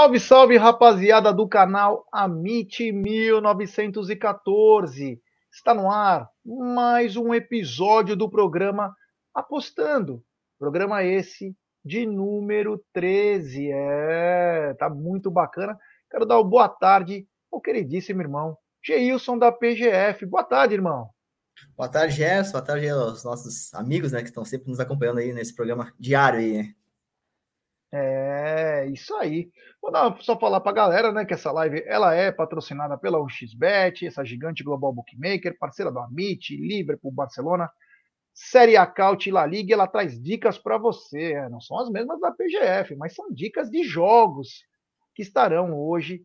Salve, salve, rapaziada do canal Amit 1914. Está no ar mais um episódio do programa Apostando. Programa esse de número 13. É, tá muito bacana. Quero dar uma boa tarde ao queridíssimo irmão Geilson da PGF. Boa tarde, irmão. Boa tarde, Gerson. Boa tarde aos nossos amigos, né, que estão sempre nos acompanhando aí nesse programa diário aí, né? É, isso aí. Vou dar, só falar para a galera, né, que essa live ela é patrocinada pela UXBet, essa gigante global bookmaker, parceira do Amit, Liverpool, Barcelona, Série A Caut e La Liga, ela traz dicas para você. É, não são as mesmas da PGF, mas são dicas de jogos que estarão hoje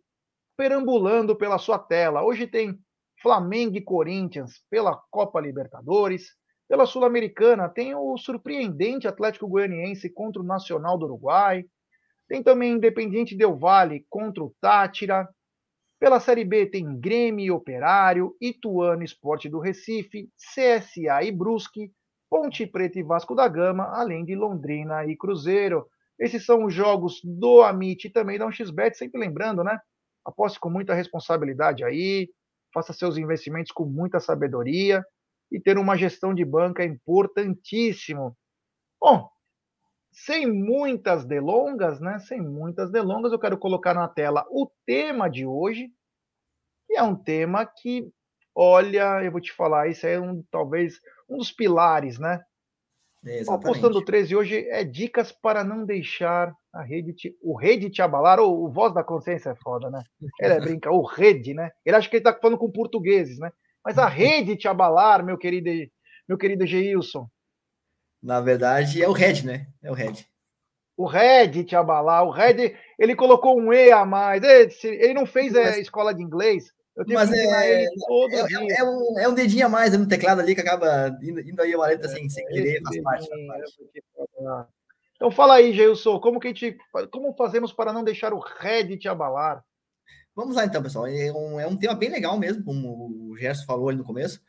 perambulando pela sua tela. Hoje tem Flamengo e Corinthians pela Copa Libertadores, pela Sul-Americana, tem o surpreendente Atlético Goianiense contra o Nacional do Uruguai. Tem também Independiente Del Valle contra o Tátira. Pela Série B tem Grêmio e Operário, Ituano Esporte do Recife, CSA e Brusque, Ponte Preta e Vasco da Gama, além de Londrina e Cruzeiro. Esses são os jogos do Amit e também da 1xBet, sempre lembrando, né? Aposte com muita responsabilidade aí, faça seus investimentos com muita sabedoria e ter uma gestão de banca é importantíssimo. Bom, sem muitas delongas, né? Sem muitas delongas, eu quero colocar na tela o tema de hoje, que é um tema que, olha, eu vou te falar, isso é um, talvez um dos pilares, né? É, Apostando 13 hoje é dicas para não deixar a rede te, o rede te abalar, ou o voz da consciência é foda, né? Ele é brinca, o rede, né? Ele acha que ele tá falando com portugueses, né? Mas a rede te abalar, meu querido, meu querido Geilson. Na verdade, é o Red, né? É o Red. O Red te abalar. O Red, ele colocou um E a mais. Ele não fez é, Mas... escola de inglês. Eu tenho Mas que é, ele todo é, dia. É, um, é um dedinho a mais no teclado ali que acaba indo, indo aí uma letra assim, sem querer, faz parte, parte. Então fala aí, Geilson, como que a gente, como fazemos para não deixar o Red te abalar? Vamos lá então, pessoal. É um, é um tema bem legal mesmo, como o Gerson falou ali no começo,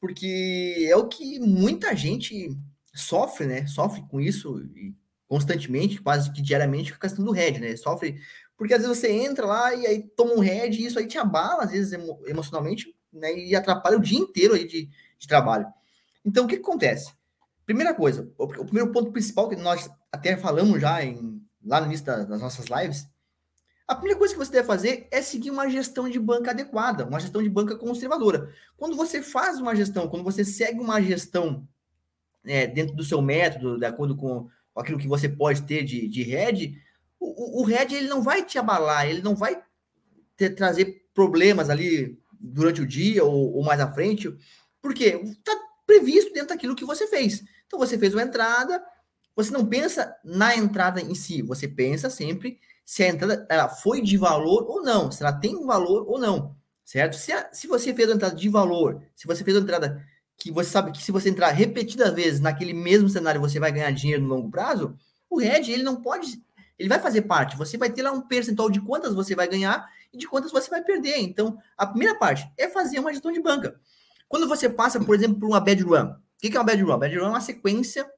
porque é o que muita gente sofre, né? Sofre com isso constantemente, quase que diariamente, com a questão do head, né? Sofre porque às vezes você entra lá e aí toma um head e isso aí te abala, às vezes emo emocionalmente, né? E atrapalha o dia inteiro aí de, de trabalho. Então, o que, que acontece? Primeira coisa, o, o, primeiro ponto principal que nós até falamos já em, lá no início das, das nossas lives a primeira coisa que você deve fazer é seguir uma gestão de banca adequada, uma gestão de banca conservadora. Quando você faz uma gestão, quando você segue uma gestão é, dentro do seu método, de acordo com aquilo que você pode ter de, de head, o, o, head ele não vai te abalar, ele não vai trazer problemas ali durante o dia ou, ou mais à frente, porque está previsto dentro daquilo que você fez. Então você fez uma entrada, você não pensa na entrada em si, você pensa sempre se a entrada ela foi de valor ou não, se ela tem valor ou não, certo? Se, a, se você fez uma entrada de valor, se você fez uma entrada que você sabe que se você entrar repetidas vezes naquele mesmo cenário você vai ganhar dinheiro no longo prazo, o hedge ele não pode, ele vai fazer parte, você vai ter lá um percentual de quantas você vai ganhar e de quantas você vai perder. Então, a primeira parte é fazer uma gestão de banca. Quando você passa, por exemplo, por uma bad run, o que é uma bad run? Bad run é uma sequência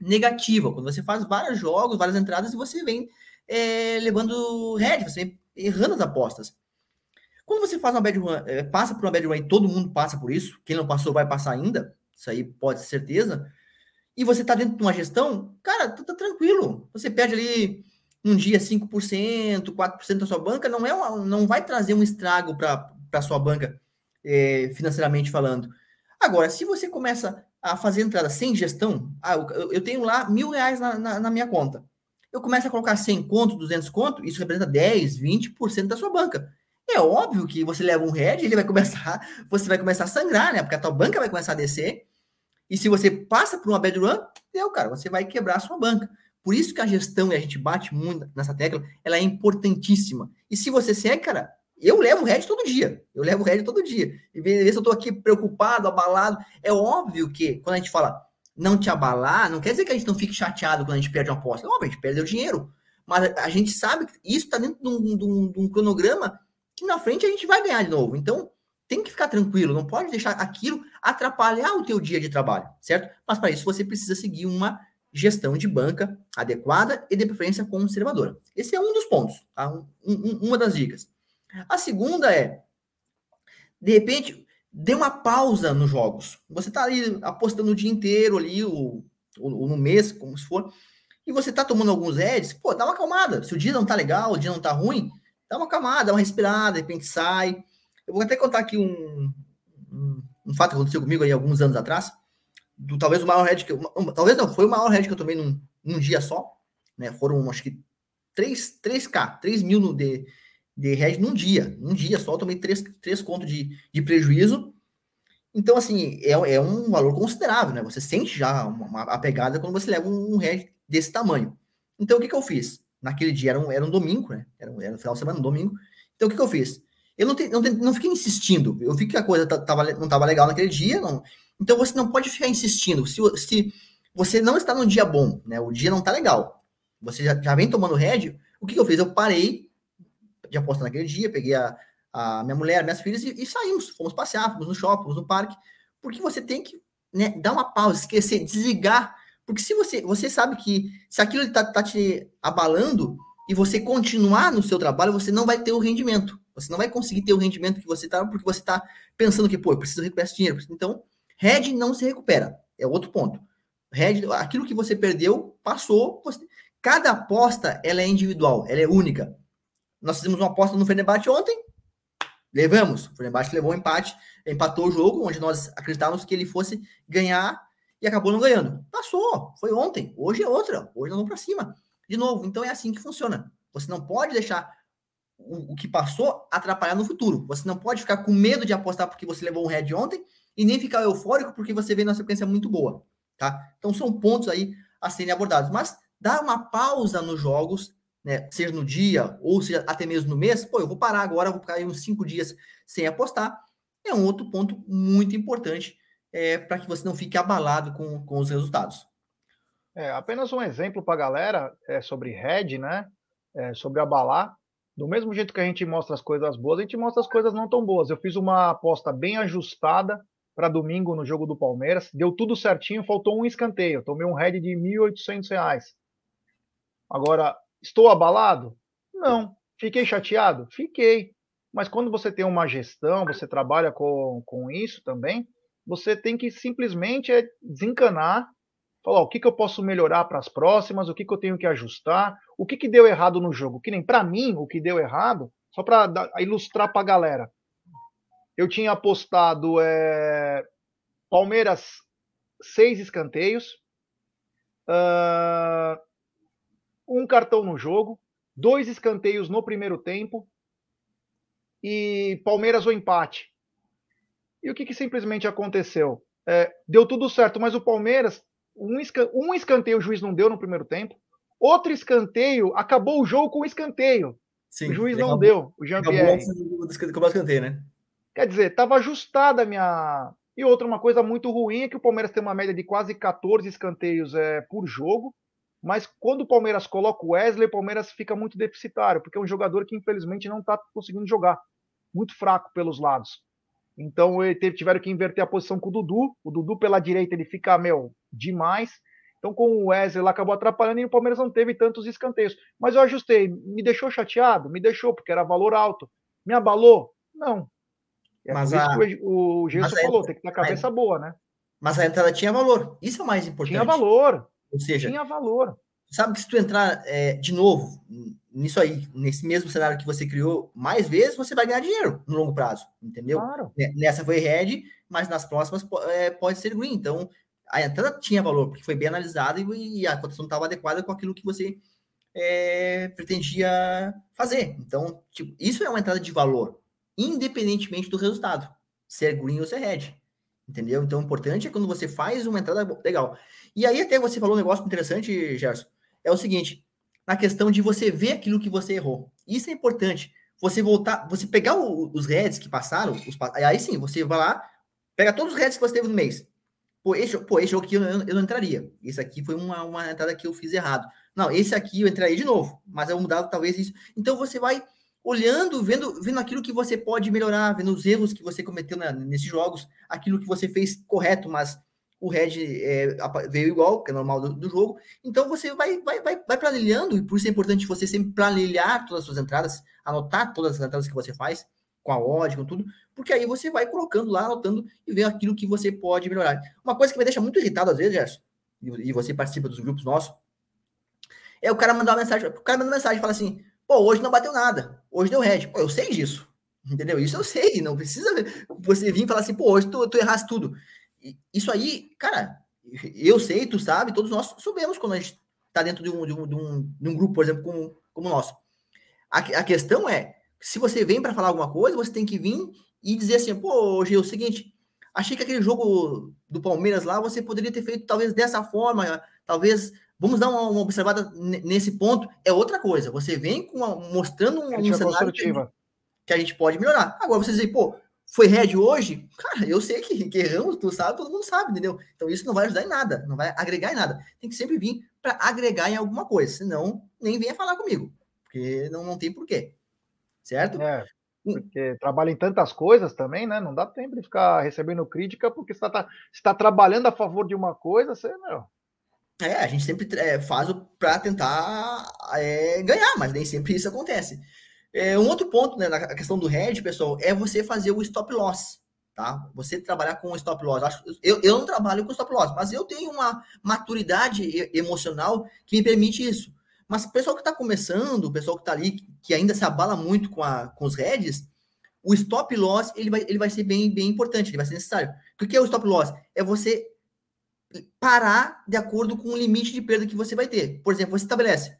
negativa, quando você faz vários jogos, várias entradas e você vem é, levando head, você errando as apostas. Quando você faz uma bad run, é, passa por uma bad run e todo mundo passa por isso, quem não passou vai passar ainda, isso aí pode ser certeza, e você tá dentro de uma gestão, cara, tá, tá tranquilo. Você perde ali um dia 5%, 4% da sua banca, não é uma, não vai trazer um estrago para sua banca é, financeiramente falando. Agora, se você começa a fazer entrada sem gestão, ah, eu, eu tenho lá mil reais na, na, na minha conta eu começo a colocar 100 conto, 200 conto, isso representa 10, 20% da sua banca. É óbvio que você leva um head, ele vai começar, você vai começar a sangrar, né? Porque a tua banca vai começar a descer. E se você passa por uma bad run, deu, cara, você vai quebrar a sua banca. Por isso que a gestão, e a gente bate muito nessa tecla, ela é importantíssima. E se você segue, cara, eu levo head todo dia. Eu levo head todo dia. E ver se eu tô aqui preocupado, abalado. É óbvio que quando a gente fala não te abalar, não quer dizer que a gente não fique chateado quando a gente perde uma aposta. Não, a gente perdeu dinheiro. Mas a gente sabe que isso está dentro de um, de, um, de um, cronograma que na frente a gente vai ganhar de novo. Então, tem que ficar tranquilo, não pode deixar aquilo atrapalhar o teu dia de trabalho, certo? Mas para isso você precisa seguir uma gestão de banca adequada e de preferência conservadora. Esse é um dos pontos, tá? um, um, uma das dicas. A segunda é, de repente, dê uma pausa nos jogos. Você está ali apostando o dia inteiro ali, ou, ou, no mês, como se for, e você está tomando alguns heads, pô, dá uma acalmada. Se o dia não tá legal, o dia não tá ruim, dá uma acalmada, dá uma respirada, de repente sai. Eu vou até contar aqui um, um, um fato que aconteceu comigo aí alguns anos atrás, do talvez o maior head que eu, um, talvez não, foi o maior head que eu tomei num, num dia só, né? Foram acho que 3, 3K, 3 mil no, de, de head num dia. Num dia só, tomei 3, 3 contos de, de prejuízo. Então, assim, é, é um valor considerável, né? Você sente já uma, uma, a pegada quando você leva um, um head desse tamanho. Então, o que, que eu fiz? Naquele dia, era um, era um domingo, né? Era, um, era no final de semana, um domingo. Então, o que, que eu fiz? Eu não, te, não, não fiquei insistindo. Eu vi que a coisa tava, não estava legal naquele dia. Não. Então, você não pode ficar insistindo. Se, se você não está num dia bom, né? O dia não está legal. Você já, já vem tomando rédeo. O que, que eu fiz? Eu parei de apostar naquele dia, peguei a, a minha mulher, minhas filhas e, e saímos. Fomos passear, fomos no shopping, fomos no parque. Porque você tem que né, dar uma pausa, esquecer, desligar porque se você, você sabe que se aquilo está tá te abalando e você continuar no seu trabalho, você não vai ter o rendimento. Você não vai conseguir ter o rendimento que você está, porque você está pensando que, pô, eu preciso recuperar esse dinheiro. Então, Red não se recupera. É outro ponto. Red, aquilo que você perdeu, passou. Você... Cada aposta, ela é individual, ela é única. Nós fizemos uma aposta no Fenerbahçe ontem, levamos. O Fenerbahçe levou um empate, empatou o jogo, onde nós acreditávamos que ele fosse ganhar e acabou não ganhando. Passou, foi ontem, hoje é outra, hoje nós vamos para cima. De novo, então é assim que funciona. Você não pode deixar o, o, que passou atrapalhar no futuro. Você não pode ficar com medo de apostar porque você levou um head ontem e nem ficar eufórico porque você vê na sequência muito boa, tá? Então são pontos aí a serem abordados, mas dá uma pausa nos jogos, né? Seja no dia ou seja até mesmo no mês. Pô, eu vou parar agora, vou ficar aí uns cinco dias sem apostar. É um outro ponto muito importante é, para que você não fique abalado com, com os resultados. É, apenas um exemplo para a galera é, sobre head, né? É, sobre abalar. Do mesmo jeito que a gente mostra as coisas boas, a gente mostra as coisas não tão boas. Eu fiz uma aposta bem ajustada para domingo no jogo do Palmeiras. Deu tudo certinho, faltou um escanteio. Tomei um head de R$ 1.800. Agora, estou abalado? Não. Fiquei chateado? Fiquei. Mas quando você tem uma gestão, você trabalha com, com isso também, você tem que simplesmente é desencanar, falar o que, que eu posso melhorar para as próximas, o que, que eu tenho que ajustar, o que, que deu errado no jogo. Que nem para mim, o que deu errado, só para ilustrar para a galera. Eu tinha apostado é, Palmeiras seis escanteios, uh, um cartão no jogo, dois escanteios no primeiro tempo e Palmeiras o empate. E o que, que simplesmente aconteceu? É, deu tudo certo, mas o Palmeiras, um, um escanteio o juiz não deu no primeiro tempo, outro escanteio, acabou o jogo com um escanteio. Sim, o juiz não acabou, deu, o Jean-Pierre. escanteio, né? Quer dizer, estava ajustada a minha. E outra, uma coisa muito ruim é que o Palmeiras tem uma média de quase 14 escanteios é, por jogo, mas quando o Palmeiras coloca o Wesley, o Palmeiras fica muito deficitário, porque é um jogador que infelizmente não está conseguindo jogar. Muito fraco pelos lados. Então tiveram que inverter a posição com o Dudu. O Dudu pela direita ele fica, meu, demais. Então com o Wesley lá acabou atrapalhando e o Palmeiras não teve tantos escanteios. Mas eu ajustei. Me deixou chateado? Me deixou, porque era valor alto. Me abalou? Não. É mas a... o, o Gerson falou, tem que ter a cabeça boa, né? Mas a entrada tinha valor. Isso é o mais importante. Tinha valor. Ou seja, tinha valor. Sabe que se tu entrar é, de novo nisso aí, nesse mesmo cenário que você criou, mais vezes você vai ganhar dinheiro no longo prazo, entendeu? Claro. Nessa foi red, mas nas próximas é, pode ser green. Então, a entrada tinha valor, porque foi bem analisada e, a cotação estava adequada com aquilo que você é, pretendia fazer. Então, tipo, isso é uma entrada de valor, independentemente do resultado, ser green ou ser red. Entendeu? Então, o importante é quando você faz uma entrada legal. E aí, até você falou um negócio interessante, Gerson. É o seguinte: na questão de você ver aquilo que você errou. Isso é importante. Você voltar, você pegar o, os heads que passaram, os, aí sim, você vai lá, pega todos os heads que você teve no mês. Pô, esse, pô, esse jogo aqui eu, eu, não entraria. Esse aqui foi uma, uma entrada que eu fiz errado. Não, esse aqui eu entraria de novo, mas eu mudava talvez isso. Então você vai olhando, vendo, vendo aquilo que você pode melhorar, vendo os erros que você cometeu na, nesses jogos, aquilo que você fez correto, mas o Red é, veio igual, que é normal do, do, jogo. Então você vai, vai, vai, vai planilhando, e por isso é importante você sempre planilhar todas as suas entradas, anotar todas as entradas que você faz, com a odd, com tudo, porque aí você vai colocando lá, anotando e vê aquilo que você pode melhorar. Uma coisa que me deixa muito irritado às vezes, Gerson, e você participa dos grupos nossos, é o cara mandar uma mensagem, o cara manda uma mensagem e fala assim, pô, hoje não bateu nada, hoje deu red. Pô, eu sei disso, entendeu? Isso eu sei, não precisa você vir falar assim, pô, hoje tu, tu erraste tudo. Isso aí, cara, eu sei, tu sabe, todos nós sabemos quando a gente tá dentro de um, de um, de um, de um grupo, por exemplo, como, como o nosso. A, a questão é, se você vem para falar alguma coisa, você tem que vir e dizer assim, pô, hoje é o seguinte, achei que aquele jogo do Palmeiras lá, você poderia ter feito talvez dessa forma, talvez, vamos dar uma, uma observada nesse ponto, é outra coisa, você vem com uma, mostrando um, um cenário que, que, a gente pode melhorar. Agora, você dizer, pô, foi red hoje? Cara, eu sei que, que erramos, tu sabe, todo mundo sabe, entendeu? Então isso não vai ajudar em nada, não vai agregar em nada. Tem que sempre vir para agregar em alguma coisa, senão nem venha falar comigo, porque não, não tem porquê certo? É, porque trabalha em tantas coisas também, né? Não dá tempo de ficar recebendo crítica porque está tá, está trabalhando a favor de uma coisa, você, meu. É, a gente sempre é, faz para tentar é, ganhar, mas nem sempre isso acontece. É, um outro ponto, né, na questão do head, pessoal, é você fazer o stop loss, tá? Você trabalhar com o stop loss. Eu, eu não trabalho com stop loss, mas eu tenho uma maturidade emocional que me permite isso. Mas o pessoal que está começando, o pessoal que está ali, que ainda se abala muito com, a, com os heads, o stop loss ele vai, ele vai ser bem, bem importante, ele vai ser necessário. O que é o stop loss? É você parar de acordo com o limite de perda que você vai ter. Por exemplo, você estabelece: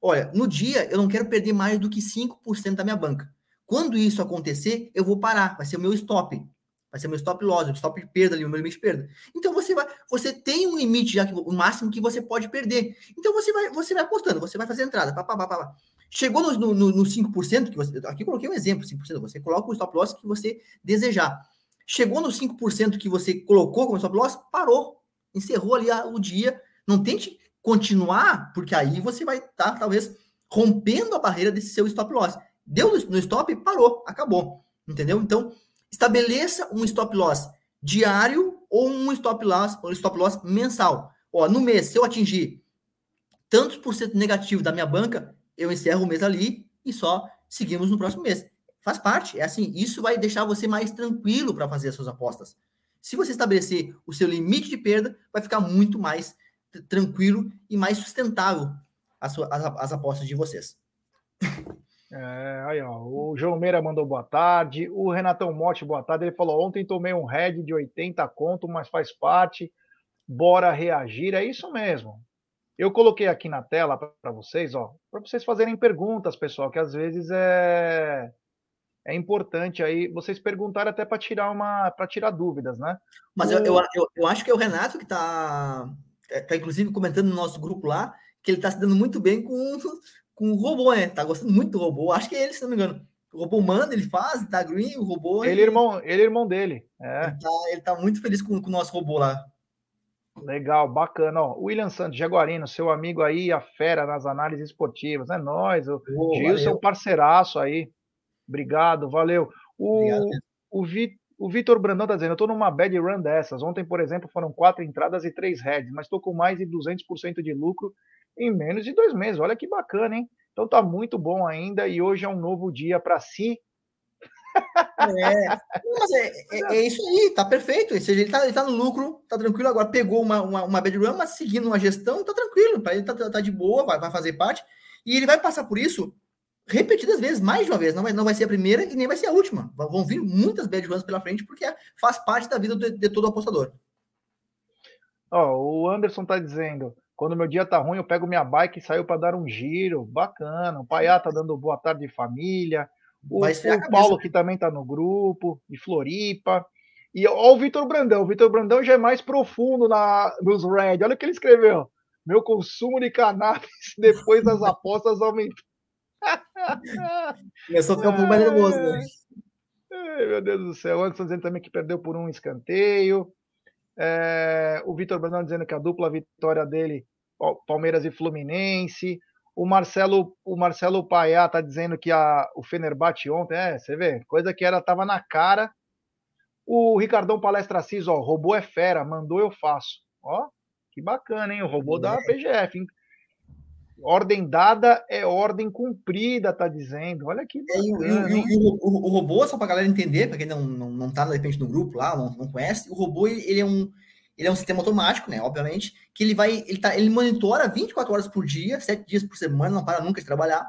olha, no dia eu não quero perder mais do que 5% da minha banca. Quando isso acontecer, eu vou parar, vai ser o meu stop. Vai ser meu stop loss, o stop de perda ali, o meu limite de perda. Então você vai, você tem um limite já que o máximo que você pode perder. Então você vai, você vai apostando, você vai fazer entrada, pá, pá, pá, pá. Chegou no, no, no 5%, que você, aqui coloquei um exemplo, 5%, você coloca o stop loss que você desejar. Chegou no 5% que você colocou como stop loss, parou, encerrou ali o dia. Não tente continuar, porque aí você vai estar, tá, talvez, rompendo a barreira desse seu stop loss. Deu no, stop, parou, acabou. Entendeu? Então, Estabeleça um stop loss diário ou um stop loss, um stop loss mensal. Ó, no mês, se eu atingir tantos por cento negativo da minha banca, eu encerro o mês ali e só seguimos no próximo mês. Faz parte, é assim, isso vai deixar você mais tranquilo para fazer as suas apostas. Se você estabelecer o seu limite de perda, vai ficar muito mais tranquilo e mais sustentável as, suas, as, as apostas de vocês. É, aí, ó, o João Meira mandou boa tarde. O Renatão Motti, boa tarde. Ele falou: ontem tomei um head de 80 conto, mas faz parte. Bora reagir. É isso mesmo. Eu coloquei aqui na tela para vocês, ó, para vocês fazerem perguntas, pessoal, que às vezes é é importante aí vocês perguntarem até para tirar uma para tirar dúvidas, né? Mas o... eu, eu, eu, acho que é o Renato que está tá inclusive comentando no nosso grupo lá que ele está se dando muito bem com com o robô, né? Tá gostando muito do robô. Acho que é ele, se não me engano. O robô manda, ele faz, tá green, o robô. Ele, é irmão, ele é irmão dele. É. Ele, tá, ele tá muito feliz com, com o nosso robô lá. Legal, bacana. Ó, William Santos, Jaguarino, seu amigo aí, a fera nas análises esportivas. É nós, o oh, Gilson, parceiraço aí. Obrigado, valeu. O, o, Vi, o Vitor Brandão tá dizendo, eu tô numa bad run dessas. Ontem, por exemplo, foram quatro entradas e três heads, mas tô com mais de 200% de lucro em menos de dois meses. Olha que bacana, hein? Então tá muito bom ainda e hoje é um novo dia para si. É, mas é, é, é, isso aí, tá perfeito. Ou seja, ele tá, ele tá no lucro, tá tranquilo. Agora pegou uma, uma, uma bad run, mas seguindo uma gestão, tá tranquilo. Para ele tá, tá, de boa, vai, vai fazer parte. E ele vai passar por isso repetidas vezes, mais de uma vez. Não vai, não vai ser a primeira e nem vai ser a última. Vão vir muitas bad runs pela frente, porque faz parte da vida de, de todo apostador. Oh, o Anderson tá dizendo: quando meu dia tá ruim, eu pego minha bike e saio para dar um giro. Bacana. O Paiá tá dando boa tarde de família. O, o Paulo, que também tá no grupo, de Floripa. E ó, o Vitor Brandão. O Vitor Brandão já é mais profundo na, nos Red. Olha o que ele escreveu. Meu consumo de cannabis depois das apostas aumentou. Começou a ficar um pouco mais nervoso, né? Ai, meu Deus do céu. O Anderson dizendo também que perdeu por um escanteio. É, o Vitor Brandão dizendo que a dupla vitória dele, Palmeiras e Fluminense. O Marcelo, o Marcelo Paiá está dizendo que a, o Fenerbahçe ontem, é, você vê, coisa que era tava na cara. O Ricardão Palestra Cis, ó, robô é fera, mandou eu faço. Ó, que bacana, hein? O robô é. da PGF. Hein? Ordem dada é ordem cumprida, tá dizendo. Olha que é, e, e, e, o, o, o, robô, só para galera entender, para quem não, não, não tá, de repente, no grupo lá, não, não conhece, o robô, ele é um ele é um sistema automático, né? Obviamente, que ele vai, ele tá, ele monitora 24 horas por dia, 7 dias por semana, não para nunca de trabalhar,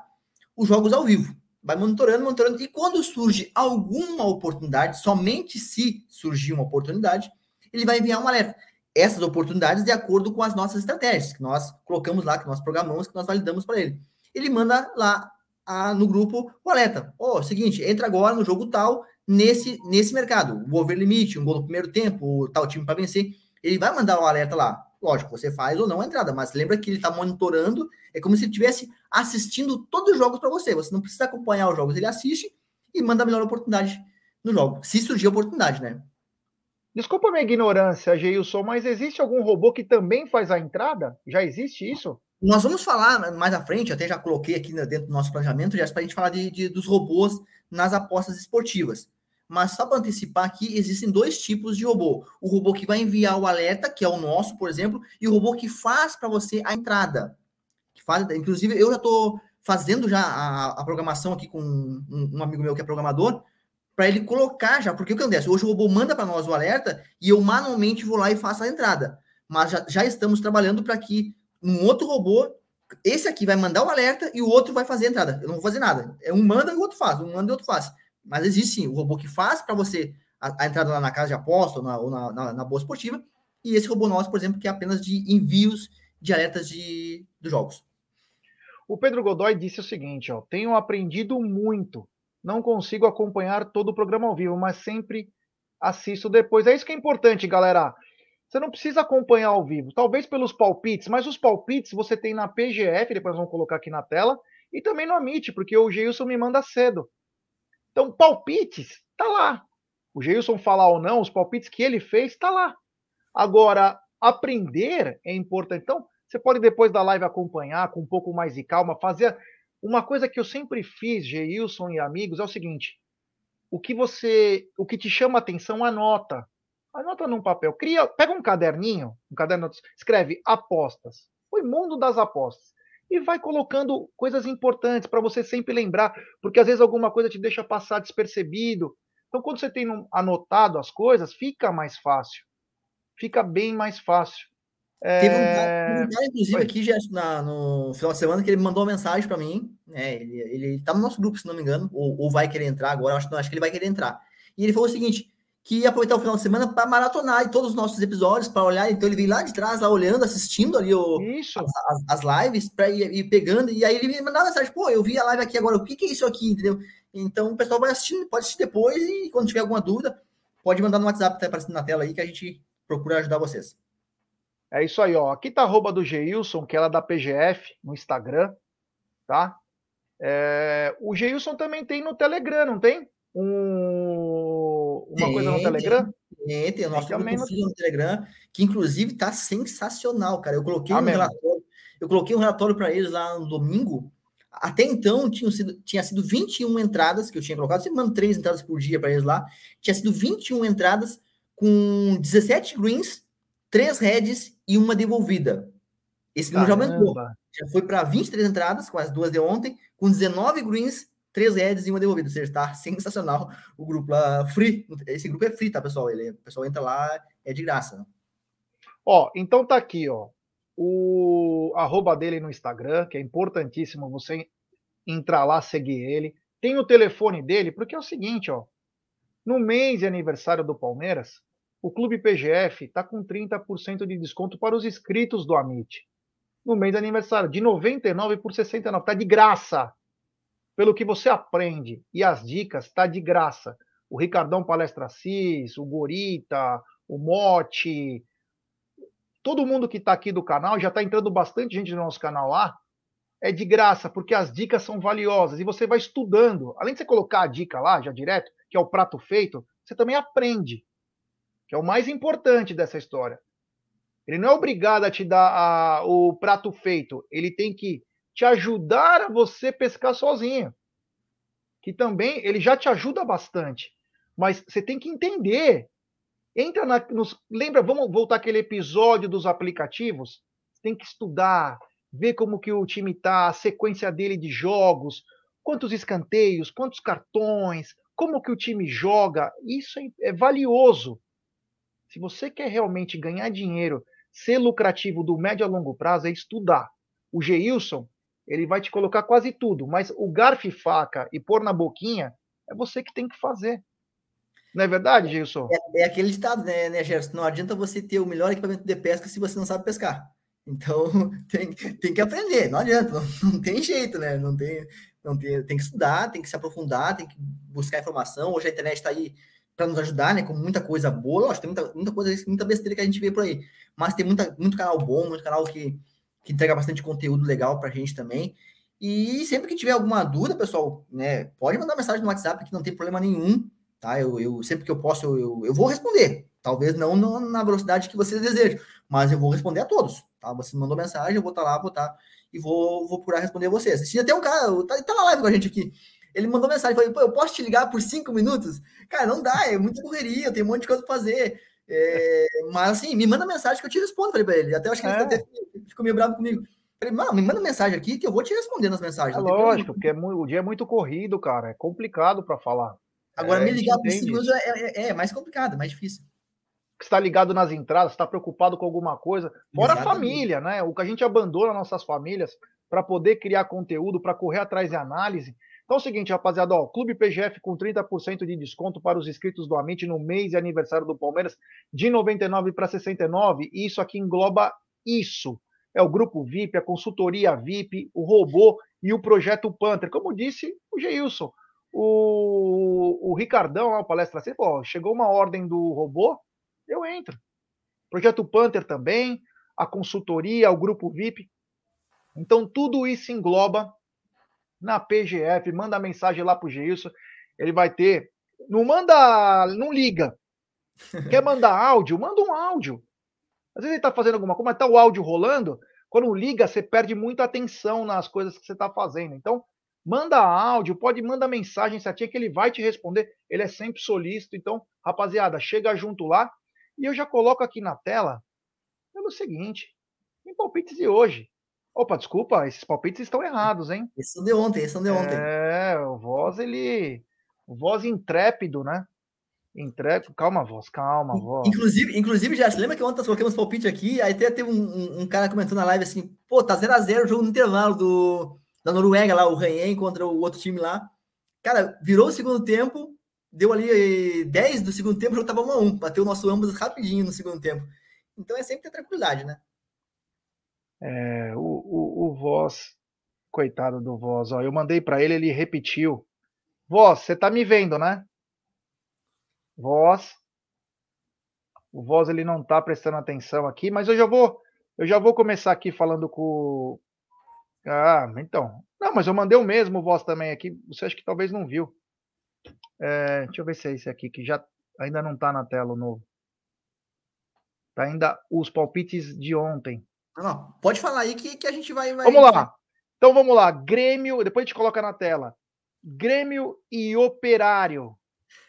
os jogos ao vivo. Vai monitorando, monitorando, e quando surge alguma oportunidade, somente se surgir uma oportunidade, ele vai enviar um alerta essas oportunidades de acordo com as nossas estratégias, que nós colocamos lá, que nós programamos, que nós validamos para ele. Ele manda lá a, no grupo o alerta. Ó, oh, seguinte, entra agora no jogo tal, nesse, nesse mercado. O over limite, um gol no primeiro tempo, tal time para vencer. Ele vai mandar o alerta lá. Lógico, você faz ou não a entrada, mas lembra que ele está monitorando, é como se ele estivesse assistindo todos os jogos para você. Você não precisa acompanhar os jogos, ele assiste e manda a melhor oportunidade no jogo. Se surgir oportunidade, né? Desculpa minha ignorância, Geilson, mas existe algum robô que também faz a entrada? Já existe isso? Nós vamos falar mais à frente, até já coloquei aqui dentro do nosso planejamento, já para a gente falar de, de, dos robôs nas apostas esportivas. Mas só para antecipar aqui, existem dois tipos de robô. O robô que vai enviar o alerta, que é o nosso, por exemplo, e o robô que faz para você a entrada. Que faz, inclusive, eu já estou fazendo já a, a, programação aqui com um, um amigo meu que é programador, para ele colocar já, porque o que acontece? Hoje o robô manda para nós o alerta e eu manualmente vou lá e faço a entrada. Mas já, já estamos trabalhando para que um outro robô, esse aqui vai mandar o alerta e o outro vai fazer a entrada. Eu não vou fazer nada. É um manda e o outro faz, um manda e o outro faz. Mas existe sim o robô que faz para você a, a, entrada lá na casa de aposta ou na, ou na, na, na boa esportiva, e esse robô nosso, por exemplo, que é apenas de envios de alertas de, dos jogos. O Pedro Godoy disse o seguinte: ó, tenho aprendido muito não consigo acompanhar todo o programa ao vivo, mas sempre assisto depois. É isso que é importante, galera. Você não precisa acompanhar ao vivo, talvez pelos palpites, mas os palpites você tem na PGF, depois vamos colocar aqui na tela, e também no Amit, porque o Geilson me manda cedo. Então, palpites, tá lá. O Geilson falar ou não, os palpites que ele fez, tá lá. Agora, aprender é importante. Então, você pode depois da live acompanhar com um pouco mais de calma, fazer uma coisa que eu sempre fiz, Geilson e amigos, é o seguinte: o que você, o que te chama atenção, anota. Anota num papel. Cria, pega um caderninho, um caderno, escreve apostas. O mundo das apostas. E vai colocando coisas importantes para você sempre lembrar, porque às vezes alguma coisa te deixa passar despercebido. Então, quando você tem anotado as coisas, fica mais fácil. Fica bem mais fácil. É... Teve, um cara, um cara, inclusive, Foi. aqui já na, no final de semana que ele mandou uma mensagem para mim. Né? Ele, ele tá no nosso grupo, se não me engano, ou, ou vai querer entrar agora. Acho, acho que ele vai querer entrar. E ele falou o seguinte: que ia aproveitar o final de semana para maratonar todos os nossos episódios, para olhar. Então ele veio lá de trás, lá olhando, assistindo ali o, as, as, lives, para ir, ir, pegando. E aí ele me mandava mensagem: pô, eu vi a live aqui agora, o que, que é isso aqui, entendeu? Então o pessoal vai assistindo, pode assistir depois e quando tiver alguma dúvida, pode mandar no WhatsApp, tá aparecendo na tela aí, que a gente procura ajudar vocês. É isso aí, ó. Aqui tá a arroba do Geilson, que ela é da PGF, no Instagram, tá? É... O Geilson também tem no Telegram, não tem? Um... Uma tem, coisa no Telegram? Tem, tem o nosso também no... no Telegram, que inclusive tá sensacional, cara. Eu coloquei ah, um mesmo. relatório, eu coloquei um relatório para eles lá no domingo. Até então tinha sido, tinha sido 21 entradas que eu tinha colocado, você manda três entradas por dia para eles lá. Tinha sido 21 entradas com 17 greens três heads e uma devolvida. Esse número já aumentou. Já foi para 23 entradas, com as duas de ontem, com 19 greens, três heads e uma devolvida. Ou seja, está sensacional o grupo lá, free. Esse grupo é free, tá, pessoal? Ele, o pessoal entra lá, é de graça. Né? Ó, então tá aqui, ó. O arroba dele no Instagram, que é importantíssimo você entrar lá, seguir ele. Tem o telefone dele, porque é o seguinte, ó. No mês de aniversário do Palmeiras, o Clube PGF está com 30% de desconto para os inscritos do Amit. No mês de aniversário, de 99 por 69. Está de graça. Pelo que você aprende. E as dicas, está de graça. O Ricardão Palestra Cis, o Gorita, o Mote, todo mundo que está aqui do canal, já está entrando bastante gente no nosso canal lá, é de graça, porque as dicas são valiosas e você vai estudando. Além de você colocar a dica lá, já direto, que é o prato feito, você também aprende que é o mais importante dessa história. Ele não é obrigado a te dar a, o prato feito, ele tem que te ajudar a você pescar sozinho. Que também ele já te ajuda bastante. Mas você tem que entender entra na, nos, lembra, vamos voltar aquele episódio dos aplicativos? Tem que estudar, ver como que o time tá, a sequência dele de jogos, quantos escanteios, quantos cartões, como que o time joga. Isso é, é valioso. Se você quer realmente ganhar dinheiro, ser lucrativo do médio a longo prazo, é estudar. O Geilson, ele vai te colocar quase tudo, mas o garfo e faca e pôr na boquinha é você que tem que fazer. Não é verdade, Gilson? É, é aquele ditado, né, né, Gerson? Não adianta você ter o melhor equipamento de pesca se você não sabe pescar. Então, tem, tem que aprender, não adianta, não, não tem jeito, né? Não tem, não tem, tem que estudar, tem que se aprofundar, tem que buscar informação. Hoje a internet está aí para nos ajudar, né? Com muita coisa boa, lógico, tem muita, muita coisa, muita besteira que a gente vê por aí. Mas tem muita, muito canal bom, muito canal que, que entrega bastante conteúdo legal para a gente também. E sempre que tiver alguma dúvida, pessoal, né, pode mandar mensagem no WhatsApp que não tem problema nenhum, tá? Eu, eu sempre que eu posso, eu, eu vou responder. Talvez não na velocidade que vocês desejam, mas eu vou responder a todos, tá? Você mandou mensagem, eu vou estar tá lá, vou estar tá, e vou, vou procurar responder vocês. Se até um cara, tá, tá na live com a gente aqui, ele mandou mensagem, falou, pô, eu posso te ligar por cinco minutos? Cara, não dá, é muita correria, eu tenho um monte de coisa para fazer. É, mas assim, me manda mensagem que eu te respondo, falei para ele. Até acho que é. ele até ficou meio bravo comigo. Falei, mano, me manda mensagem aqui que eu vou te responder nas mensagens. É lógico, porque é muito, o dia é muito corrido, cara. É complicado para falar. Agora, é, me ligar por cinco minutos é, é, é, mais complicado, é mais difícil. Está ligado nas entradas, está preocupado com alguma coisa. Fora Exatamente. a família, né? O que a gente abandona nossas famílias para poder criar conteúdo, para correr atrás de análise. Então é o seguinte, rapaziada, ó, Clube PGF com 30% de desconto para os inscritos do Amit no mês de aniversário do Palmeiras, de 99 para 69, e isso aqui engloba isso é o grupo VIP, a consultoria VIP, o robô e o projeto Panther. Como disse o Geilson, o, o Ricardão, o palestra sempre, ó, chegou uma ordem do robô, eu entro. Projeto Panther também, a consultoria, o grupo VIP. Então, tudo isso engloba na PGF. Manda mensagem lá pro Geilson, ele vai ter. Não manda, não liga. Quer mandar áudio? Manda um áudio. Às vezes ele está fazendo alguma coisa, mas está o áudio rolando. Quando liga, você perde muita atenção nas coisas que você está fazendo. Então, manda áudio, pode mandar mensagem certinha que ele vai te responder. Ele é sempre solícito. Então, rapaziada, chega junto lá. E eu já coloco aqui na tela pelo seguinte: em palpites de hoje. Opa, desculpa, esses palpites estão errados, hein? Esses são de ontem, esses são de ontem. É, o voz, ele. O voz intrépido, né? Entrega, calma, voz, calma, voz. Inclusive, inclusive, já se lembra que ontem nós colocamos palpite aqui, aí até teve um, um, um, cara comentando na live assim, pô, tá 0x0 o jogo no intervalo do, da Noruega lá, o Ranhen contra o outro time lá. Cara, virou o segundo tempo, deu ali 10 do segundo tempo, o jogo tava 1x1, bateu o nosso ambos rapidinho no segundo tempo. Então é sempre ter tranquilidade, né? É, o, o, o Voz, coitado do Voz, ó, eu mandei para ele, ele repetiu. Voz, você tá me vendo, né? voz. O voz ele não está prestando atenção aqui, mas eu já vou, eu já vou começar aqui falando com. Ah, então. Não, mas eu mandei o mesmo voz também aqui. Você acha que talvez não viu? É, deixa eu ver se é esse aqui que já ainda não está na tela o novo. Tá ainda os palpites de ontem. Não, pode falar aí que, que a gente vai, vai. Vamos lá. Então vamos lá. Grêmio, depois a gente coloca na tela. Grêmio e Operário.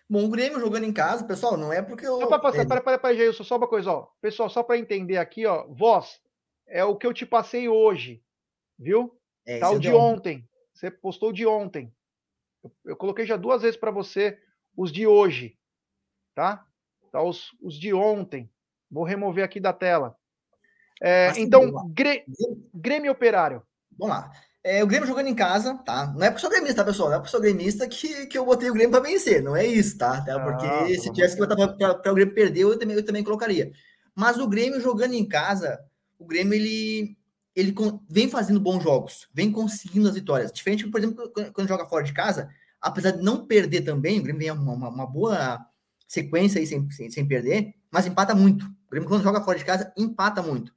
Bom, o Grêmio jogando em casa, pessoal, não é porque eu. Só para passar, para, para, para, Geilson, só uma coisa, ó. Pessoal, só para entender aqui, ó. Voz, é o que eu te passei hoje, viu? É, tá o de ontem. Você postou de ontem. Eu, eu coloquei já duas vezes para você os de hoje, tá? Tá os, os de ontem. Vou remover aqui da tela. É, então, Grêmio Operário. Vamos lá. É, o Grêmio jogando em casa, tá? Não é porque sou gremista, tá, pessoal? Não é porque sou gremista que, que eu botei o Grêmio para vencer, não é isso, tá? Até porque ah, se tivesse que botar para o Grêmio perder, eu também, eu também colocaria. Mas o Grêmio jogando em casa, o Grêmio ele, ele vem fazendo bons jogos, vem conseguindo as vitórias. Diferente, por exemplo, quando joga fora de casa, apesar de não perder também, o Grêmio vem uma, uma, uma boa sequência aí sem, sem, sem perder, mas empata muito. O Grêmio, quando joga fora de casa, empata muito.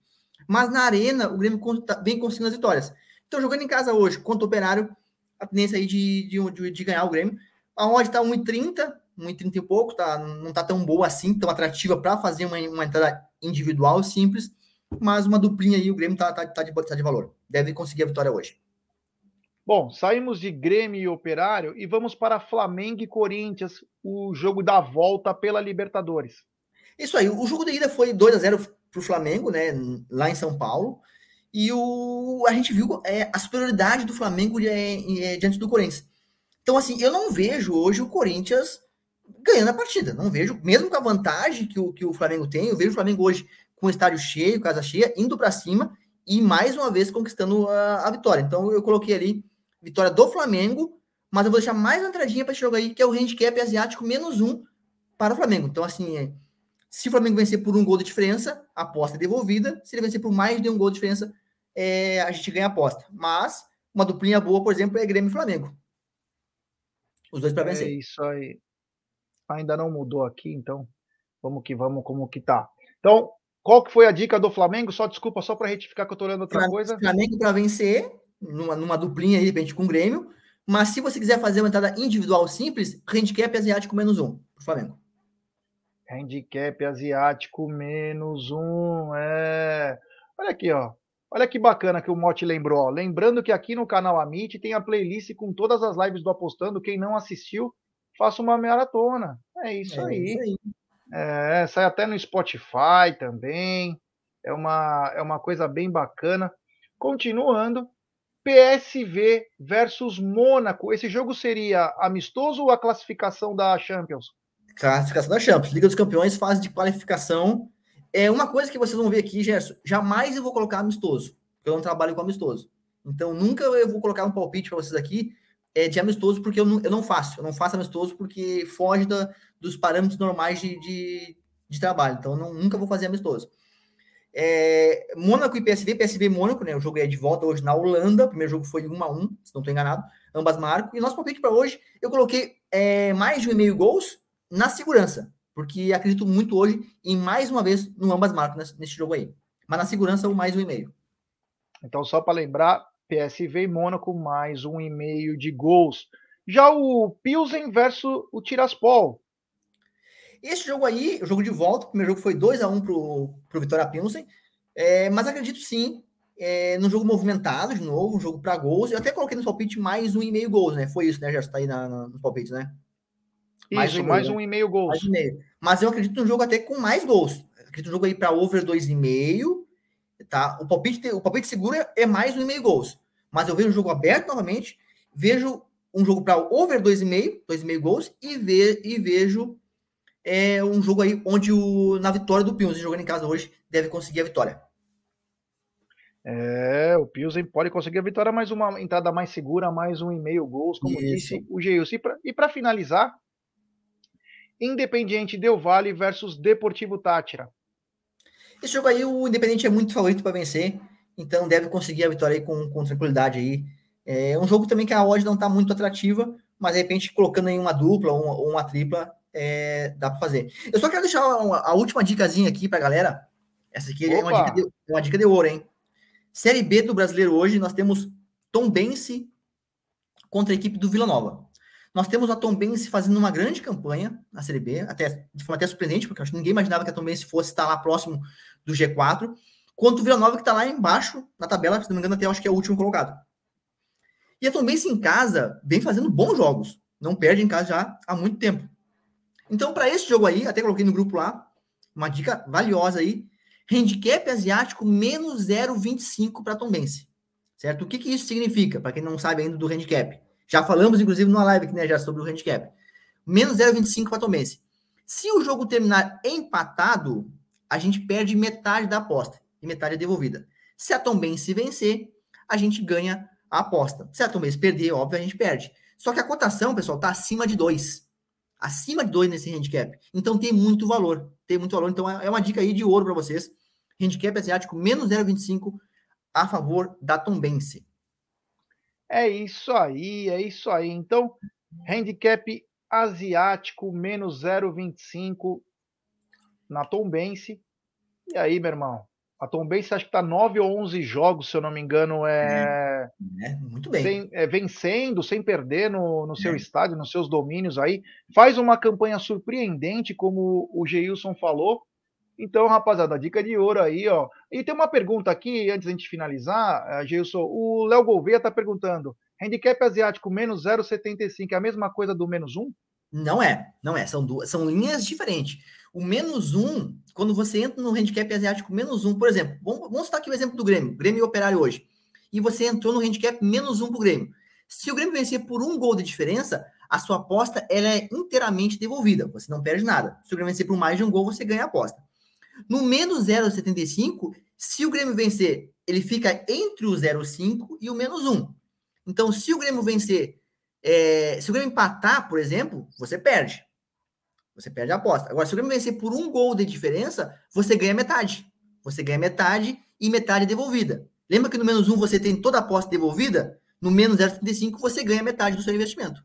Mas na arena, o Grêmio tá, vem conseguindo as vitórias. Então, jogando em casa hoje contra o Operário, a tendência aí de, de, de ganhar o Grêmio. A odd tá 1,30, 1,30 e pouco, tá, não tá tão boa assim, tão atrativa para fazer uma, uma entrada individual simples, mas uma duplinha aí, o Grêmio tá, tá, tá, de, tá de valor. Deve conseguir a vitória hoje. Bom, saímos de Grêmio e Operário e vamos para Flamengo e Corinthians, o jogo da volta pela Libertadores. Isso aí, o jogo de ida foi 2 a 0 para o Flamengo, né? Lá em São Paulo. E o, a gente viu é, a superioridade do Flamengo é, é, diante do Corinthians. Então, assim, eu não vejo hoje o Corinthians ganhando a partida. Não vejo, mesmo com a vantagem que o, que o Flamengo tem, eu vejo o Flamengo hoje com o estádio cheio, casa cheia, indo para cima e mais uma vez conquistando a, a, vitória. Então, eu coloquei ali vitória do Flamengo, mas eu vou deixar mais uma entradinha para esse jogo aí, que é o handicap asiático menos um para o Flamengo. Então, assim, é, se o Flamengo vencer por um gol de diferença, a aposta é devolvida. Se ele vencer por mais de um gol de diferença, é, a gente ganha a aposta. Mas uma duplinha boa, por exemplo, é Grêmio e Flamengo. Os dois para vencer. É isso aí. Ainda não mudou aqui, então vamos que vamos como que tá. Então, qual que foi a dica do Flamengo? Só desculpa, só para retificar que eu tô olhando outra Flamengo, coisa. Flamengo para vencer, numa, numa duplinha aí, de repente, com o Grêmio. Mas se você quiser fazer uma entrada individual simples, handicap asiático menos um, pro Flamengo. Handicap asiático menos um, é. Olha aqui, ó. Olha que bacana que o Mote lembrou. Ó. Lembrando que aqui no canal Amit tem a playlist com todas as lives do Apostando. Quem não assistiu, faça uma maratona. É isso é aí. Isso aí. É, sai até no Spotify também. É uma, é uma coisa bem bacana. Continuando, PSV versus Mônaco. Esse jogo seria amistoso ou a classificação da Champions? Classificação da Champions. Liga dos Campeões, fase de qualificação é uma coisa que vocês vão ver aqui, Gerson, jamais eu vou colocar amistoso, porque eu não trabalho com amistoso. Então, nunca eu vou colocar um palpite para vocês aqui é, de amistoso, porque eu não, eu não faço. Eu não faço amistoso porque foge da, dos parâmetros normais de, de, de trabalho. Então, não, nunca vou fazer amistoso. É, Mônaco e PSV, PSV e Mônaco, né? O jogo é de volta hoje na Holanda. O primeiro jogo foi 1 a 1 se não estou enganado. Ambas marcam. E nosso palpite para hoje, eu coloquei é, mais de um e meio gols na segurança porque acredito muito hoje em mais uma vez no ambas marcas nesse, jogo aí. Mas na segurança, o mais um e meio. Então, só para lembrar, PSV e Mônaco, mais um e meio de gols. Já o Pilsen versus o Tiraspol. Esse jogo aí, o jogo de volta, o primeiro jogo foi 2 a 1 pro, pro Vitória Pilsen, é, mas acredito sim, é, no jogo movimentado de novo, um jogo para gols. Eu até coloquei no palpite mais um e meio gols, né? Foi isso, né? Já está aí na, na, nos palpites, né? Mais Isso, um mais um e meio gols. Mais um meio. Mas eu acredito no jogo até com mais gols. acredito no jogo aí para over 2,5. Tá? O palpite, o palpite seguro é mais um e meio gols. Mas eu vejo o jogo aberto novamente, vejo um jogo para over 2,5, 2,5 gols, e, ve, e vejo é, um jogo aí onde o, na vitória do Pilsen, jogando em casa hoje, deve conseguir a vitória. É, o Pilsen pode conseguir a vitória, mas uma entrada mais segura, mais um e meio gols, como Isso. disse o Geilson. E para finalizar, Independiente Del Valle versus Deportivo Tátira. Esse jogo aí, o Independiente é muito favorito para vencer, então deve conseguir a vitória aí com, com tranquilidade aí. É um jogo também que a odd não está muito atrativa, mas de repente colocando aí uma dupla ou uma, uma, tripla, é, dá para fazer. Eu só quero deixar uma, a última dicasinha aqui para galera. Essa aqui Opa. é uma dica, de, uma dica de ouro, hein? Série B do brasileiro hoje, nós temos Tom Bense contra a equipe do Vila Nova. Nós temos a Tom Benz fazendo uma grande campanha na Série B, até, de forma até surpreendente, porque acho que ninguém imaginava que a Tom Benz fosse estar lá próximo do G4, quanto o Vila Nova que está lá embaixo na tabela, se não me engano, até acho que é o último colocado. E a Tom Benz em casa vem fazendo bons jogos, não perde em casa já há muito tempo. Então, para esse jogo aí, até coloquei no grupo lá, uma dica valiosa aí, handicap asiático menos 0,25 para Tom Benz. Certo? O que, que isso significa, para quem não sabe ainda do handicap? Já falamos, inclusive, numa live aqui, né, já sobre o handicap. Menos 0,25 para Tomense. Se o jogo terminar empatado, a gente perde metade da aposta e metade é devolvida. Se a Tombense vencer, a gente ganha a aposta. Se a Tombense perder, óbvio, a gente perde. Só que a cotação, pessoal, está acima de 2. Acima de 2 nesse handicap. Então tem muito valor. Tem muito valor. Então é uma dica aí de ouro para vocês. Handicap asiático menos 0,25 a favor da Tombense. É isso aí, é isso aí. Então, handicap asiático menos 0,25 na Tombense. E aí, meu irmão? A Tombense acho que está 9 ou 11 jogos, se eu não me engano, é, é, muito bem. Sem, é, vencendo, sem perder no, no seu é. estádio, nos seus domínios aí. Faz uma campanha surpreendente, como o Geilson falou. Então, rapaziada, dica de ouro aí, ó. E tem uma pergunta aqui, antes da gente finalizar, uh, Gilson. O Léo Gouveia está perguntando: handicap asiático menos 0,75 é a mesma coisa do menos 1? Não é, não é. São duas, são linhas diferentes. O menos um, quando você entra no handicap asiático menos um, por exemplo, vamos, vamos citar aqui o exemplo do Grêmio, Grêmio e Operário hoje. E você entrou no handicap menos um para o Grêmio. Se o Grêmio vencer por um gol de diferença, a sua aposta ela é inteiramente devolvida. Você não perde nada. Se o Grêmio vencer por mais de um gol, você ganha a aposta. No menos 0,75, se o Grêmio vencer, ele fica entre o 0,5 e o menos 1. Então, se o Grêmio vencer, é, se o Grêmio empatar, por exemplo, você perde. Você perde a aposta. Agora, se o Grêmio vencer por um gol de diferença, você ganha metade. Você ganha metade e metade devolvida. Lembra que no menos 1 você tem toda a aposta devolvida? No menos 0,35 você ganha metade do seu investimento.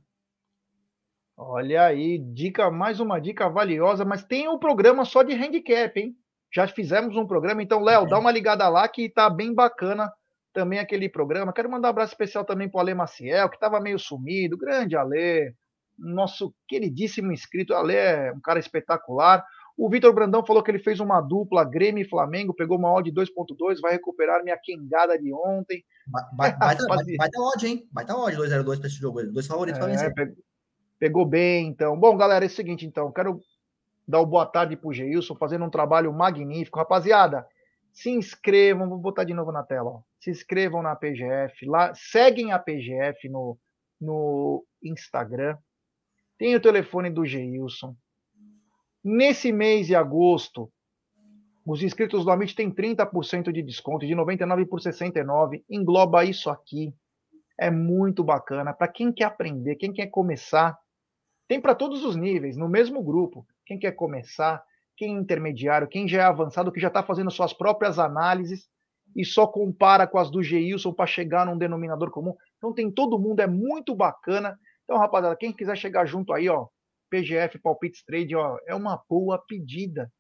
Olha aí, dica, mais uma dica valiosa, mas tem um programa só de handicap, hein? Já fizemos um programa, então, Léo, dá uma ligada lá que tá bem bacana também aquele programa. Quero mandar um abraço especial também pro Ale Maciel, que estava meio sumido, grande Ale, nosso queridíssimo inscrito, Ale é um cara espetacular. O Vitor Brandão falou que ele fez uma dupla Grêmio e Flamengo, pegou uma odd 2.2, vai recuperar minha quengada de ontem. Vai, vai, vai, vai dar odd, hein? Vai dar odd 2.02 para esse jogo, dois favoritos é, para vencer. Pegou, pegou bem, então. Bom, galera, é o seguinte, então, quero dar o boa tarde pro Geilson, fazendo um trabalho magnífico. Rapaziada, se inscrevam, vou botar de novo na tela, ó. se inscrevam na PGF, lá, seguem a PGF no, no Instagram, tem o telefone do Geilson, Nesse mês de agosto, os inscritos do Amit têm 30% de desconto, de 99 por 69. Engloba isso aqui. É muito bacana. Para quem quer aprender, quem quer começar, tem para todos os níveis, no mesmo grupo. Quem quer começar, quem é intermediário, quem já é avançado, que já está fazendo suas próprias análises e só compara com as do Geilson para chegar num denominador comum. Então tem todo mundo, é muito bacana. Então, rapaziada, quem quiser chegar junto aí, ó, PGF Palpites Trade, ó, é uma boa pedida.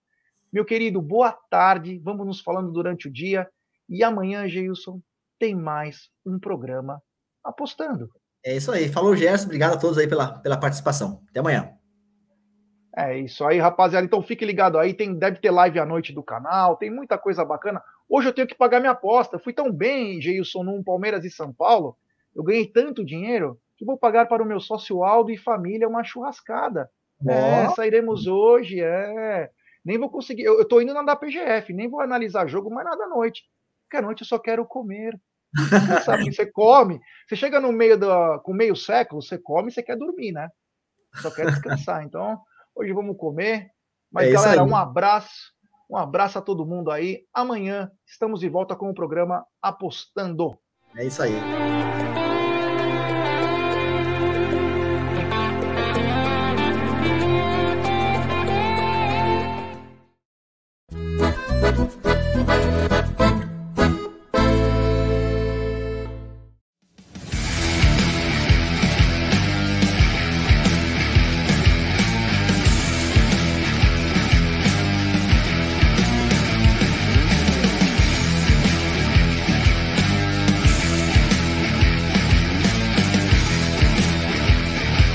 Meu querido, boa tarde. Vamos nos falando durante o dia. E amanhã, Geilson, tem mais um programa apostando. É isso aí. Falou, Gerson. Obrigado a todos aí pela, pela participação. Até amanhã. É isso aí, rapaziada. Então fique ligado aí. Tem, deve ter live à noite do canal. Tem muita coisa bacana. Hoje eu tenho que pagar minha aposta. Fui tão bem, Geilson, num Palmeiras e São Paulo. Eu ganhei tanto dinheiro que vou pagar para o meu sócio Aldo e família uma churrascada. Oh. É, sairemos hoje, é. Nem vou conseguir. Eu, estou indo na da PGF, nem vou analisar jogo mais nada à noite. Porque à noite eu só quero comer. Você sabe, você come, você chega no meio da, com meio século, você come e você quer dormir, né? Só quer descansar. Então, hoje vamos comer. Mas, é galera, um abraço. Um abraço a todo mundo aí. Amanhã estamos de volta com o programa Apostando. É isso aí.